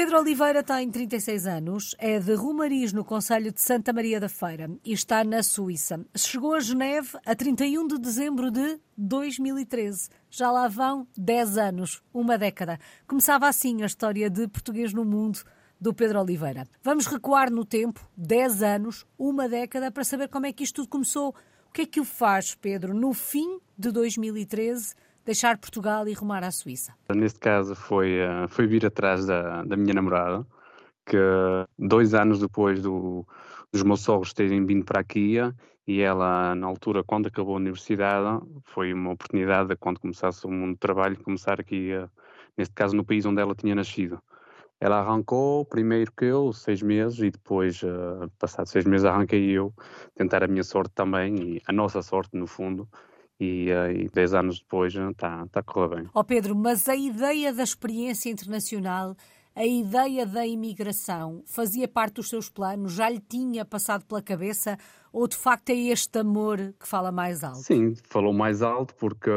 Pedro Oliveira tem 36 anos, é de Rumariz, no Conselho de Santa Maria da Feira, e está na Suíça. Chegou a Geneve a 31 de dezembro de 2013. Já lá vão 10 anos, uma década. Começava assim a história de português no mundo do Pedro Oliveira. Vamos recuar no tempo, 10 anos, uma década, para saber como é que isto tudo começou. O que é que o faz, Pedro, no fim de 2013? Deixar Portugal e rumar à Suíça? Neste caso foi, eh, foi vir atrás da, da minha namorada, que dois anos depois do, dos meus sogros terem vindo para aqui e ela, na altura, quando acabou a universidade, foi uma oportunidade de, quando começasse o mundo do trabalho, começar aqui, eh, neste caso, no país onde ela tinha nascido. Ela arrancou primeiro que eu, seis meses, e depois, uh, passados seis meses, arranquei eu, tentar a minha sorte também, e a nossa sorte, no fundo, e, uh, e dez anos depois está tá a correr bem. Ó oh Pedro, mas a ideia da experiência internacional, a ideia da imigração, fazia parte dos seus planos? Já lhe tinha passado pela cabeça? Ou de facto é este amor que fala mais alto? Sim, falou mais alto porque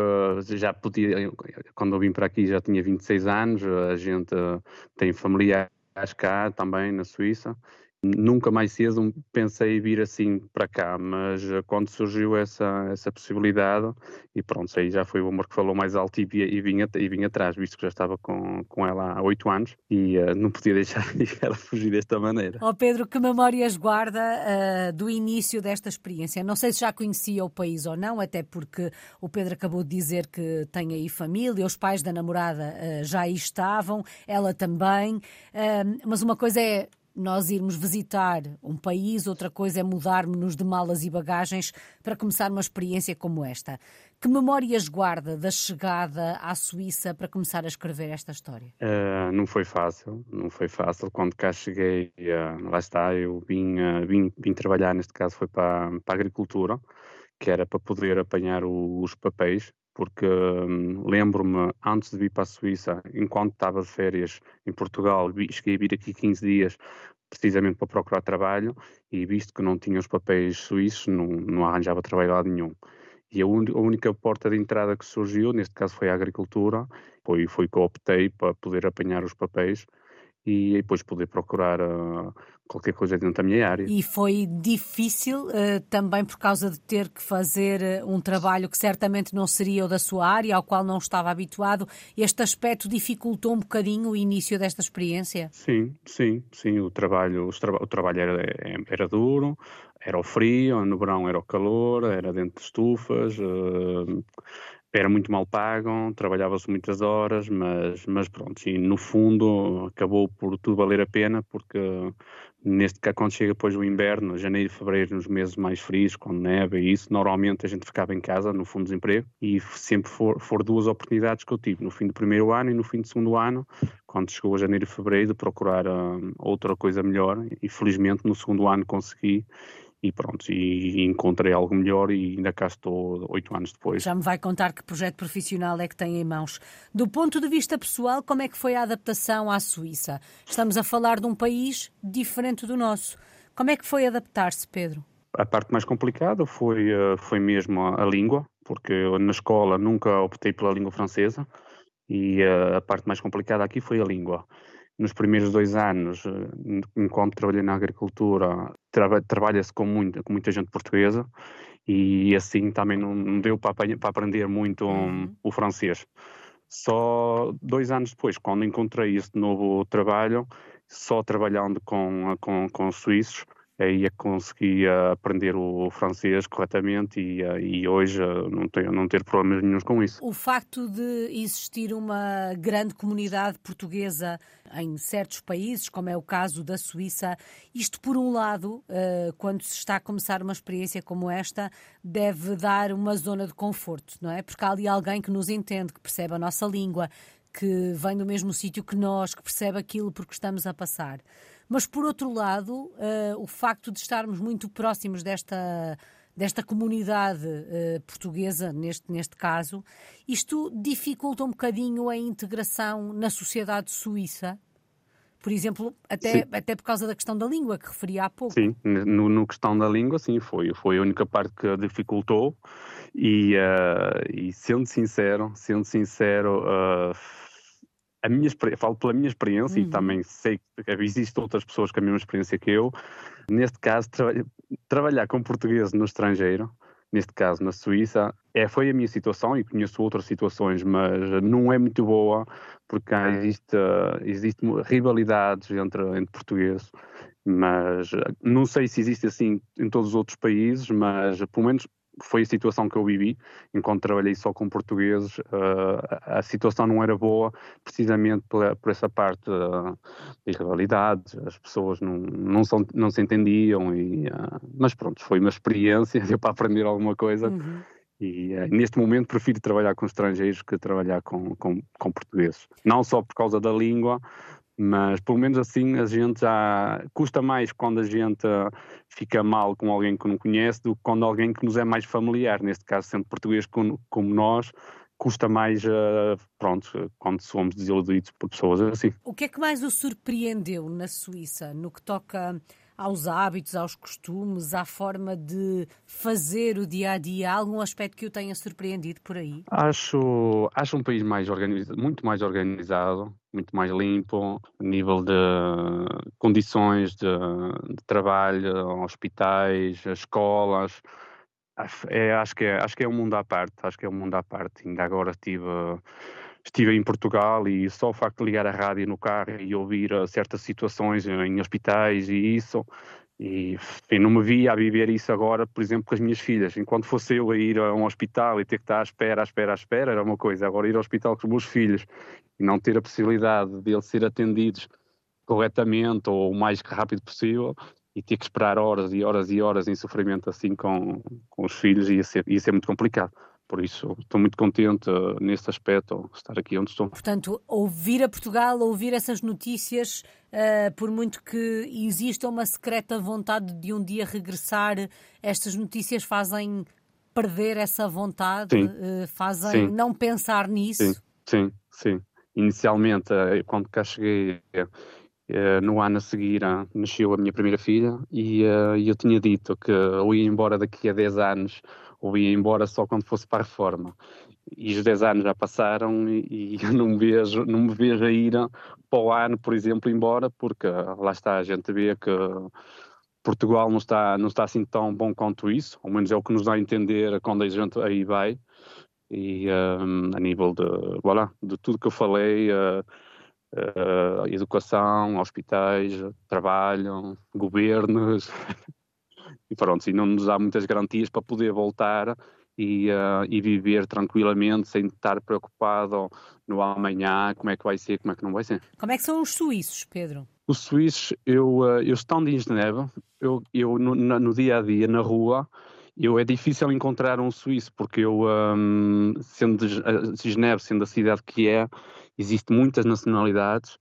já podia, quando eu vim para aqui já tinha 26 anos, a gente tem familiares cá também na Suíça Nunca mais cedo pensei vir assim para cá, mas eh, quando surgiu essa, essa possibilidade, e pronto, aí já foi o amor que falou mais alto e, e, vinha, e vinha atrás, visto que já estava com, com ela há oito anos e uh, não podia deixar ela fugir desta maneira. Ó oh Pedro, que memórias guarda uh, do início desta experiência? Não sei se já conhecia o país ou não, até porque o Pedro acabou de dizer que tem aí família, os pais da namorada uh, já aí estavam, ela também, mas uma coisa é nós irmos visitar um país, outra coisa é mudarmos-nos de malas e bagagens para começar uma experiência como esta. Que memórias guarda da chegada à Suíça para começar a escrever esta história? Uh, não foi fácil, não foi fácil. Quando cá cheguei, uh, lá está, eu vim, uh, vim, vim, trabalhar, neste caso foi para, para a agricultura, que era para poder apanhar o, os papéis porque hum, lembro-me, antes de vir para a Suíça, enquanto estava de férias em Portugal, cheguei a vir aqui 15 dias precisamente para procurar trabalho e visto que não tinha os papéis suíços, não, não arranjava trabalho lá nenhum. E a, un, a, única porta de entrada que surgiu, neste caso foi a agricultura, foi, foi que eu optei para poder apanhar os papéis e depois poder procurar uh, qualquer coisa dentro da minha área. E foi difícil uh, também por causa de ter que fazer uh, um trabalho que certamente não seria o da sua área, ao qual não estava habituado. Este aspecto dificultou um bocadinho o início desta experiência? Sim, sim, sim. O trabalho, o trabalho era, era duro, era o frio, no verão era o calor, era dentro de estufas era muito mal pago, trabalhava-se muitas horas, mas, mas pronto, e no fundo acabou por tudo valer a pena, porque neste caso, quando chega depois o inverno, janeiro e fevereiro, nos meses mais frios, quando neve e isso, normalmente a gente ficava em casa, no fundo de desemprego, e sempre foram for duas oportunidades que eu tive, no fim do primeiro ano e no fim do segundo ano, quando chegou janeiro e fevereiro, de procurar uh, outra coisa melhor, e felizmente no segundo ano consegui, e pronto, e encontrei algo melhor e ainda cá estou oito anos depois. Já me vai contar que projeto profissional é que tem em mãos. Do ponto de vista pessoal, como é que foi a adaptação à Suíça? Estamos a falar de um país diferente do nosso. Como é que foi adaptar-se, Pedro? A parte mais complicada foi, eh, foi mesmo a língua, porque eu na escola nunca optei pela língua francesa e eh, a parte mais complicada aqui foi a língua nos primeiros dois anos, eh, enquanto trabalhei na agricultura, tra trabalha-se com, muito, com muita gente portuguesa e assim também não deu para, para aprender muito uhum. o francês. Só dois anos depois, quando encontrei este novo trabalho, só trabalhando com, com, com suíços, aí é consegui aprender o francês corretamente e, e hoje não tenho não ter problemas nenhums com isso. O facto de existir uma grande comunidade portuguesa em certos países, como é o caso da Suíça, isto por um lado, eh, quando se está a começar uma experiência como esta, deve dar uma zona de conforto, não é? Porque há ali alguém que nos entende, que percebe a nossa língua, que vem do mesmo sítio que nós, que percebe aquilo porque estamos a passar. Mas, por outro lado, uh, o facto de estarmos muito próximos desta, desta comunidade uh, portuguesa, neste, neste caso, isto dificulta um bocadinho a integração na sociedade suíça? Por exemplo, até, até por causa da questão da língua que referi há pouco. Sim, no, no questão da língua, sim, foi, foi a única parte que dificultou. E, uh, e sendo sincero, sendo sincero, uh, a minha falo pela minha experiência uhum. e também sei que existem outras pessoas com a mesma experiência que eu. Neste caso, tra trabalhar com português no estrangeiro, neste caso na Suíça, é, foi a minha situação e conheço outras situações, mas não é muito boa porque existe, existe rivalidades entre, entre portugueses, mas não sei se existe assim em todos os outros países, mas pelo menos foi a situação que eu vivi, enquanto trabalhei só com portugueses, uh, a situação não era boa, precisamente por, por essa parte uh, de rivalidades, as pessoas não, não, são, não se entendiam, e, uh, mas pronto, foi uma experiência, deu para aprender alguma coisa, uhum. e neste momento prefiro trabalhar com estrangeiros que trabalhar com, com, com portugueses, não só por causa da língua, mas pelo menos assim a gente já custa mais quando a gente fica mal com alguém que não conhece do que quando alguém que nos é mais familiar, neste caso sendo português como, nós, custa mais, uh, pronto, quando somos desiludidos por pessoas assim. O que é que mais o surpreendeu na Suíça, no que toca aos hábitos, aos costumes, à forma de fazer o dia a dia? algum aspecto que o tenha surpreendido por aí? Acho, acho um país mais organizado, muito mais organizado, muito mais limpo, nível de condições de, de trabalho, hospitais, escolas. É, acho, que é, acho que é um mundo à parte, acho que é um mundo à parte. Ainda agora estive estive em Portugal e só o facto de ligar a rádio no carro e ouvir uh, certas situações em hospitais e isso, e não me via a viver isso agora, por exemplo, com as minhas filhas. Enquanto fosse eu a ir a um hospital e ter que estar à espera, à espera, à espera, era uma coisa. Agora ir ao hospital com os meus filhos e não ter a possibilidade de eles ser atendidos corretamente ou o mais rápido possível e ter que esperar horas e horas e horas em sofrimento assim com, com os filhos ia ser, ia ser muito complicado. Por isso, estou muito contente uh, nesse aspecto, estar aqui onde estou. Portanto, ouvir a Portugal, ouvir essas notícias, uh, por muito que exista uma secreta vontade de um dia regressar, estas notícias fazem perder essa vontade, uh, fazem sim. não pensar nisso? Sim, sim, sim. Inicialmente, quando cá cheguei, no ano a seguir, nasceu a minha primeira filha e eu tinha dito que eu ia embora daqui a 10 anos ou ia embora só quando fosse para a reforma. E os 10 anos já passaram e, e eu não me, vejo, não me vejo a ir para o ano, por exemplo, embora, porque lá está, a gente vê que Portugal não está, não está assim tão bom quanto isso, ao menos é o que nos dá a entender quando a gente aí vai. E um, a nível de, voilà, de tudo que eu falei, uh, uh, educação, hospitais, trabalho, governos, e pronto, e não nos dá muitas garantias para poder voltar e, uh, e viver tranquilamente sem estar preocupado no amanhã, como é que vai ser, como é que não vai ser. Como é que são os suíços, Pedro? Os suíços, eu, uh, eu estando em Genebra, eu, eu no, no, dia a dia, na rua, eu é difícil encontrar um suíço, porque eu, um, sendo de Genebra, sendo a cidade que é, existem muitas nacionalidades,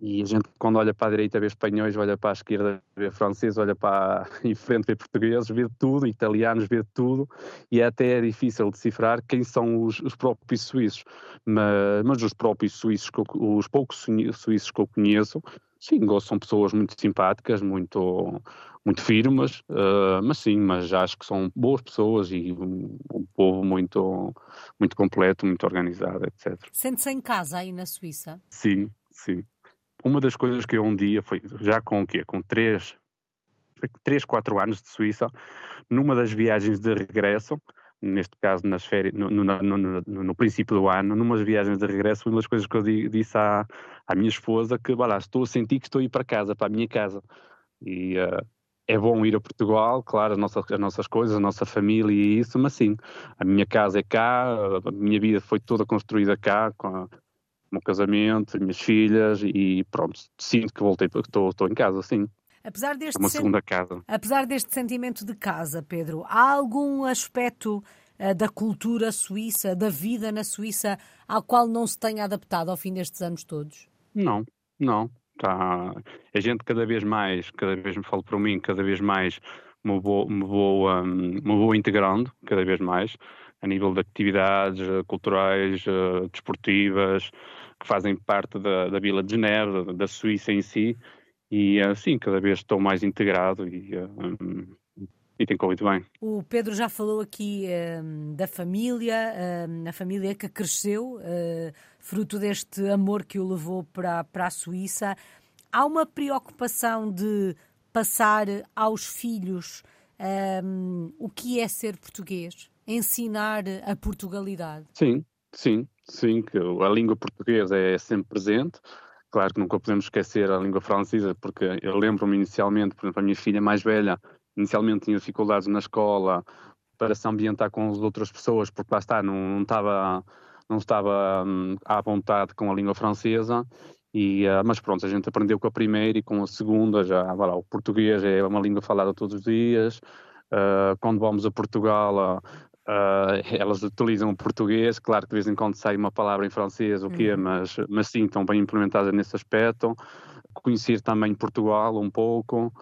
e a gente, quando olha para a direita, vê espanhóis, olha para a esquerda, vê franceses, olha para em frente, vê portugueses, vê tudo, italianos, vê tudo, e é até é difícil decifrar quem são os, os próprios suíços. Mas, mas, os próprios suíços, os poucos suíços que eu conheço, sim, são pessoas muito simpáticas, muito, muito firmes, uh, mas sim, mas acho que são boas pessoas e um, um povo muito, muito completo, muito organizado, etc. Sente-se em casa aí na Suíça? Sim, sim uma das coisas que eu um dia, foi já com o quê? Com três, três, quatro anos de Suíça, numa das viagens de regresso, neste caso nas férias, no, no, no, no, princípio do ano, numas viagens de regresso, uma das coisas que eu disse à, à minha esposa que, lá, estou a sentir que estou a ir para casa, para a minha casa. E uh, é bom ir a Portugal, claro, as nossas, as nossas coisas, a nossa família e isso, mas sim, a minha casa é cá, a minha vida foi toda construída cá, com a, meu casamento, minhas filhas e pronto, sinto que voltei, estou, estou em casa, sim. Apesar deste é uma segunda casa. Apesar deste sentimento de casa, Pedro, há algum aspecto uh, da cultura suíça, da vida na Suíça, ao qual não se tenha adaptado ao fim destes anos todos? Não, não. Tá. A gente cada vez mais, cada vez me falo para mim, cada vez mais me vou, me vou, um, me vou integrando, cada vez mais, a nível de atividades eh, culturais, uh, desportivas, que fazem parte da, da Vila de Genebra, da, da Suíça em si, e assim, cada vez estou mais integrado e, um, e tem corrido bem. O Pedro já falou aqui um, da família, um, a família que cresceu uh, fruto deste amor que o levou para, para a Suíça. Há uma preocupação de passar aos filhos um, o que é ser português? Ensinar a Portugalidade? Sim, sim, sim, que a língua portuguesa é sempre presente. Claro que nunca podemos esquecer a língua francesa, porque eu lembro-me inicialmente, por exemplo, a minha filha mais velha, inicialmente tinha dificuldades na escola para se ambientar com as outras pessoas, porque lá está, não, não estava, não estava hum, à vontade com a língua francesa. E, uh, mas pronto, a gente aprendeu com a primeira e com a segunda já, lá, o português é uma língua falada todos os dias. Uh, quando vamos a Portugal, uh, elas utilizam o português, claro que de vez em quando sai uma palavra em francês, o quê, uhum. mas, mas sim, estão bem implementadas nesse aspecto. Conhecer também Portugal um pouco.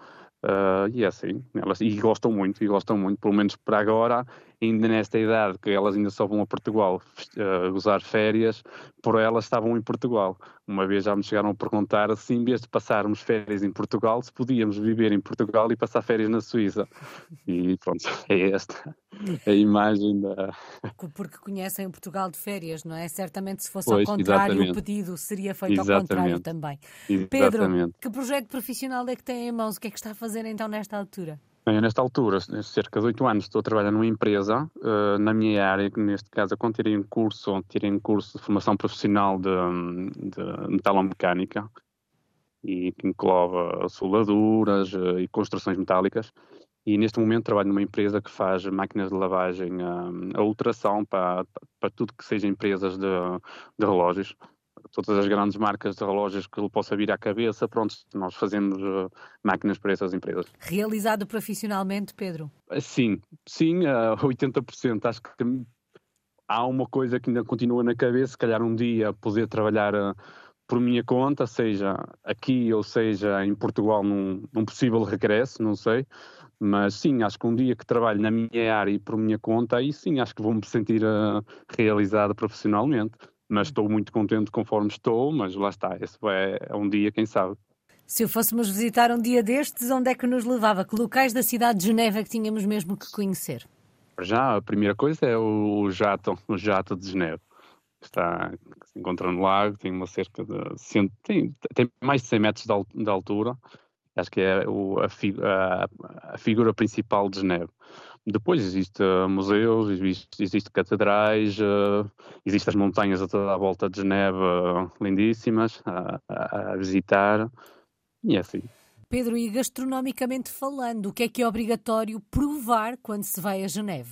Uh, e é assim, elas, e gostam muito, e gostam muito, pelo menos para agora, ainda nesta idade que elas ainda só vão a Portugal uh, gozar férias, por elas estavam em Portugal. Uma vez já me chegaram a perguntar se em vez de passarmos férias em Portugal, se podíamos viver em Portugal e passar férias na Suíça. E pronto, é esta a imagem da. Porque conhecem o Portugal de férias, não é? Certamente se fosse pois, ao contrário exatamente. o pedido seria feito exatamente. ao contrário também. Exatamente. Pedro, que projeto profissional é que tem em mãos? O que é que está a fazer então nesta altura? Bem, nesta altura, cerca de oito anos, estou a trabalhar numa empresa, uh, na minha área, que neste caso, quando tirei um curso, tirei um curso de formação profissional de, de metalomecânica, e que engloba soldaduras uh, e construções metálicas, e neste momento trabalho numa empresa que faz máquinas de lavagem uh, a ultração para, para tudo que seja empresas de, de relógios todas as grandes marcas de relógios que ele possa vir à cabeça, pronto, nós fazemos uh, máquinas para essas empresas. Realizado profissionalmente, Pedro? Uh, sim, sim, uh, 80%. Acho que há uma coisa que ainda continua na cabeça, se calhar um dia poder trabalhar por minha conta, seja aqui ou seja em Portugal num, num possível regresso, não sei. Mas sim, acho que um dia que trabalho na minha área e por minha conta, aí sim acho que vou me sentir uh, realizado profissionalmente mas estou muito contente conforme estou, mas lá está, esse é, é um dia, quem sabe. Se o fôssemos visitar um dia destes, onde é que nos levava? Que locais da cidade de Geneva é que tínhamos mesmo que conhecer? Já, a primeira coisa é o jato, o jato de Geneva. Está, se encontra no lago, tem uma cerca de... tem, tem mais de 100 metros de, altura. Acho que é o, a, a, a figura principal de Geneva. Depois existem uh, museus, existe, existe catedrais, uh, existem as montanhas a toda a volta de Genebra, uh, lindíssimas, a, a, a, visitar, e é assim. Pedro, e gastronomicamente falando, o que é que é obrigatório provar quando se vai a Geneve?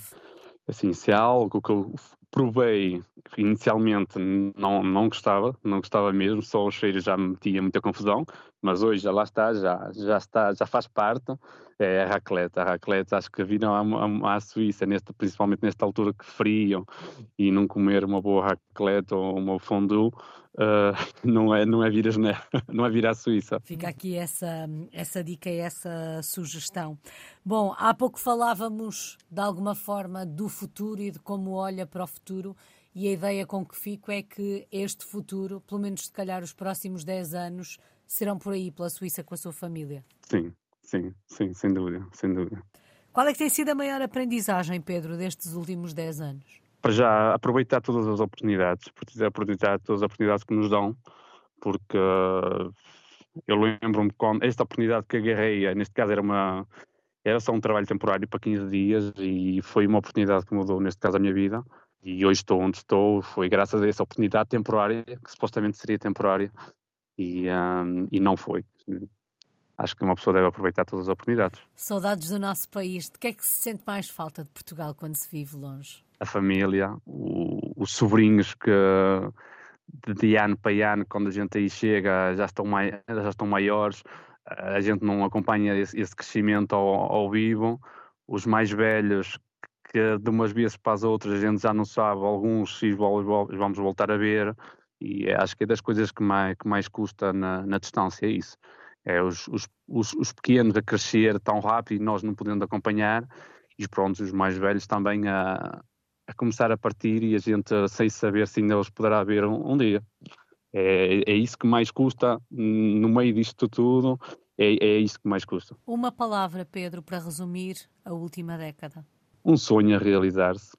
Assim, se há algo que eu provei inicialmente não, não gostava, não gostava mesmo, só o cheiro já me metia muita confusão, mas hoje já lá está, já, já está, já faz parte, é a raclette. A raclette, acho que viram à, à Suíça, neste, principalmente nesta altura que friam, e não comer uma boa raclette ou uma fondue, uh, não, é, não, é vir a não é vir à Suíça. Fica aqui essa, essa dica essa sugestão. Bom, há pouco falávamos de alguma forma do futuro e de como olha para o futuro e a ideia com que fico é que este futuro, pelo menos se calhar os próximos 10 anos, serão por aí, pela Suíça, com a sua família. Sim, sim, sim, sem dúvida, sem dúvida. Qual é que tem sido a maior aprendizagem, Pedro, destes últimos 10 anos? Para já, aproveitar todas as oportunidades, aproveitar todas as oportunidades que nos dão, porque uh, eu lembro-me quando esta oportunidade que agarrei, neste caso era uma era só um trabalho temporário para 15 dias e foi uma oportunidade que mudou, neste caso, a minha vida. E hoje estou onde estou, foi graças a essa oportunidade temporária, que supostamente seria temporária, e, um, e não foi. Acho que uma pessoa deve aproveitar todas as oportunidades. Saudades do nosso país. De que é que se sente mais falta de Portugal quando se vive longe? A família, o, os sobrinhos que de ano para ano, quando a gente aí chega, já estão, mai, já estão maiores, a gente não acompanha esse, esse crescimento ao, ao, vivo. Os mais velhos, que de umas vezes para as outras a gente já não sabe, alguns se vamos voltar a ver, e acho que é das coisas que mais, que mais custa na, na distância, é isso. É os, os, os, os, pequenos a crescer tão rápido e nós não podendo acompanhar, e pronto, os mais velhos também a, a começar a partir e a gente sem saber se ainda os poderá ver um, um dia. É, é isso que mais custa no meio disto tudo, é, é isso que mais custa. Uma palavra, Pedro, para resumir a última década. Um sonho a realizar-se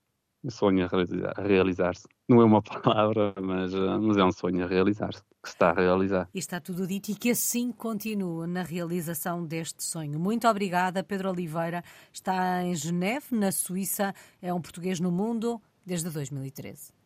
sonho a realizar-se. Não é uma palavra, mas, mas é um sonho a realizar-se, que se está a realizar. E está tudo dito e que assim continue na realização deste sonho. Muito obrigada, Pedro Oliveira. Está em Geneve, na Suíça, é um português no mundo desde 2013.